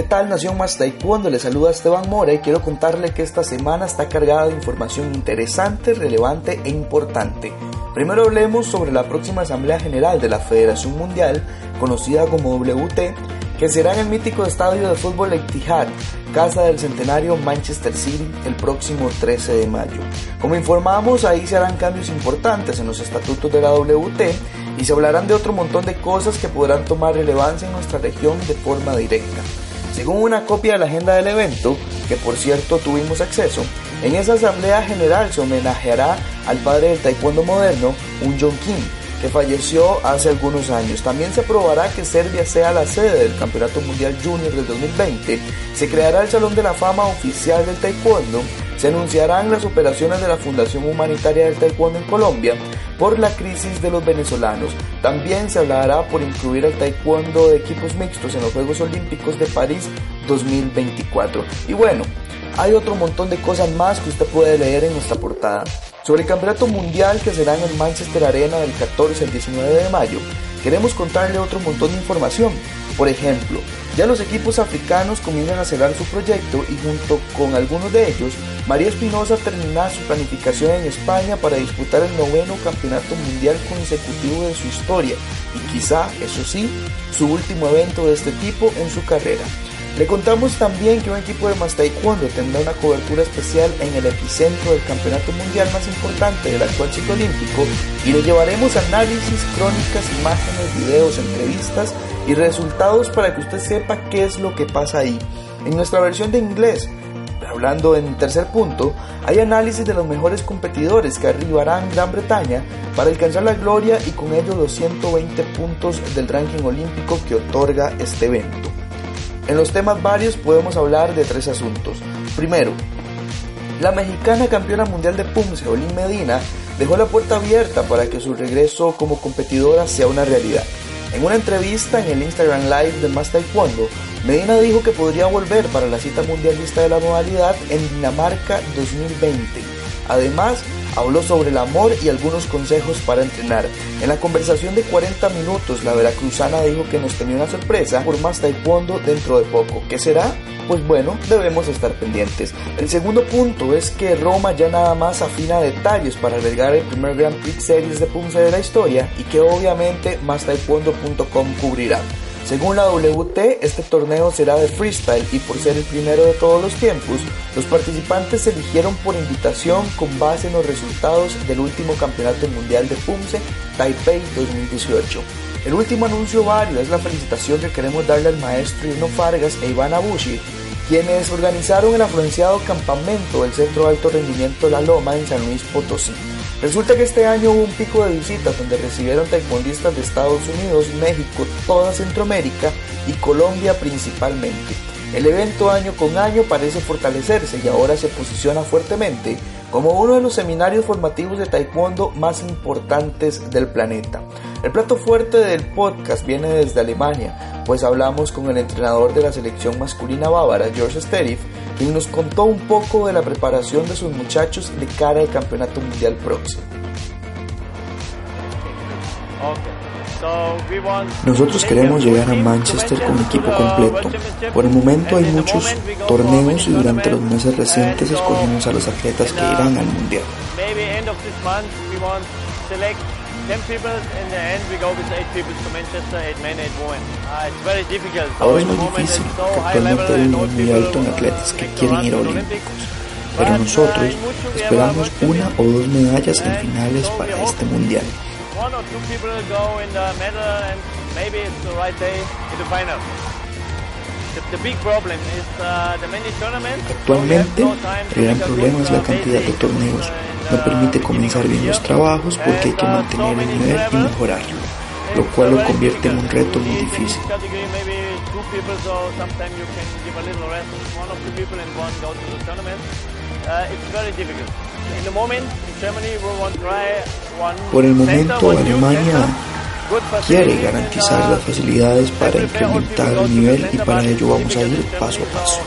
¿Qué tal Nación Más Taekwondo? Le saluda Esteban Mora y quiero contarle que esta semana está cargada de información interesante, relevante e importante. Primero hablemos sobre la próxima Asamblea General de la Federación Mundial, conocida como WT, que será en el mítico estadio de fútbol Etihad, casa del centenario Manchester City, el próximo 13 de mayo. Como informamos, ahí se harán cambios importantes en los estatutos de la WT y se hablarán de otro montón de cosas que podrán tomar relevancia en nuestra región de forma directa. Según una copia de la agenda del evento, que por cierto tuvimos acceso, en esa asamblea general se homenajeará al padre del taekwondo moderno, un John Kim, que falleció hace algunos años. También se aprobará que Serbia sea la sede del Campeonato Mundial Junior del 2020, se creará el Salón de la Fama Oficial del Taekwondo, se anunciarán las operaciones de la Fundación Humanitaria del Taekwondo en Colombia por la crisis de los venezolanos. También se hablará por incluir el taekwondo de equipos mixtos en los Juegos Olímpicos de París 2024. Y bueno, hay otro montón de cosas más que usted puede leer en nuestra portada. Sobre el Campeonato Mundial que será en el Manchester Arena del 14 al 19 de mayo, queremos contarle otro montón de información. Por ejemplo, ya los equipos africanos comienzan a cerrar su proyecto y junto con algunos de ellos, María Espinosa terminará su planificación en España para disputar el noveno campeonato mundial consecutivo de su historia y quizá, eso sí, su último evento de este tipo en su carrera. Le contamos también que un equipo de más taekwondo tendrá una cobertura especial en el epicentro del campeonato mundial más importante del actual ciclo olímpico y le llevaremos análisis, crónicas, imágenes, videos, entrevistas y resultados para que usted sepa qué es lo que pasa ahí. En nuestra versión de inglés, hablando en tercer punto, hay análisis de los mejores competidores que arribarán Gran Bretaña para alcanzar la gloria y con ello los 120 puntos del ranking olímpico que otorga este evento. En los temas varios podemos hablar de tres asuntos. Primero, la mexicana campeona mundial de Pumse, Olin Medina, dejó la puerta abierta para que su regreso como competidora sea una realidad. En una entrevista en el Instagram Live de Más Taekwondo, Medina dijo que podría volver para la cita mundialista de la modalidad en Dinamarca 2020. Además, habló sobre el amor y algunos consejos para entrenar. En la conversación de 40 minutos, la veracruzana dijo que nos tenía una sorpresa por más taekwondo dentro de poco. ¿Qué será? Pues bueno, debemos estar pendientes. El segundo punto es que Roma ya nada más afina detalles para albergar el primer Grand Prix Series de Punce de la historia y que obviamente MásTaekwondo.com cubrirá. Según la WT, este torneo será de freestyle y por ser el primero de todos los tiempos, los participantes se eligieron por invitación con base en los resultados del último Campeonato Mundial de Pumse Taipei 2018. El último anuncio vario es la felicitación que queremos darle al maestro Irno Fargas e Iván Abushi, quienes organizaron el afluenciado campamento del Centro de Alto Rendimiento La Loma en San Luis Potosí. Resulta que este año hubo un pico de visitas donde recibieron taekwondistas de Estados Unidos, México, toda Centroamérica y Colombia principalmente. El evento año con año parece fortalecerse y ahora se posiciona fuertemente como uno de los seminarios formativos de taekwondo más importantes del planeta. El plato fuerte del podcast viene desde Alemania, pues hablamos con el entrenador de la selección masculina bávara, George Sterif, quien nos contó un poco de la preparación de sus muchachos de cara al campeonato mundial próximo. Nosotros queremos llegar a Manchester con equipo completo. Por el momento hay muchos torneos y durante los meses recientes escogimos a los atletas que irán al mundial. Ahora es muy difícil, porque actualmente hay un muy alto en atletas que quieren ir a Olímpicos. Pero nosotros esperamos una o dos medallas en finales para este mundial. Actualmente, el gran problema es la cantidad de torneos. No permite comenzar bien los trabajos porque hay que mantener el nivel y mejorarlo, lo cual lo convierte en un reto muy difícil. Por el momento, Alemania quiere garantizar las facilidades para incrementar el nivel y para ello vamos a ir paso a paso.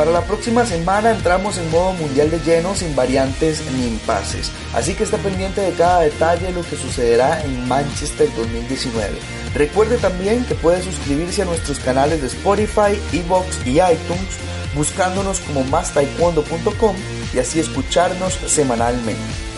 Para la próxima semana entramos en modo mundial de lleno sin variantes ni impases, así que esté pendiente de cada detalle de lo que sucederá en Manchester 2019. Recuerde también que puede suscribirse a nuestros canales de Spotify, Evox y iTunes buscándonos como mastaekwondo.com y así escucharnos semanalmente.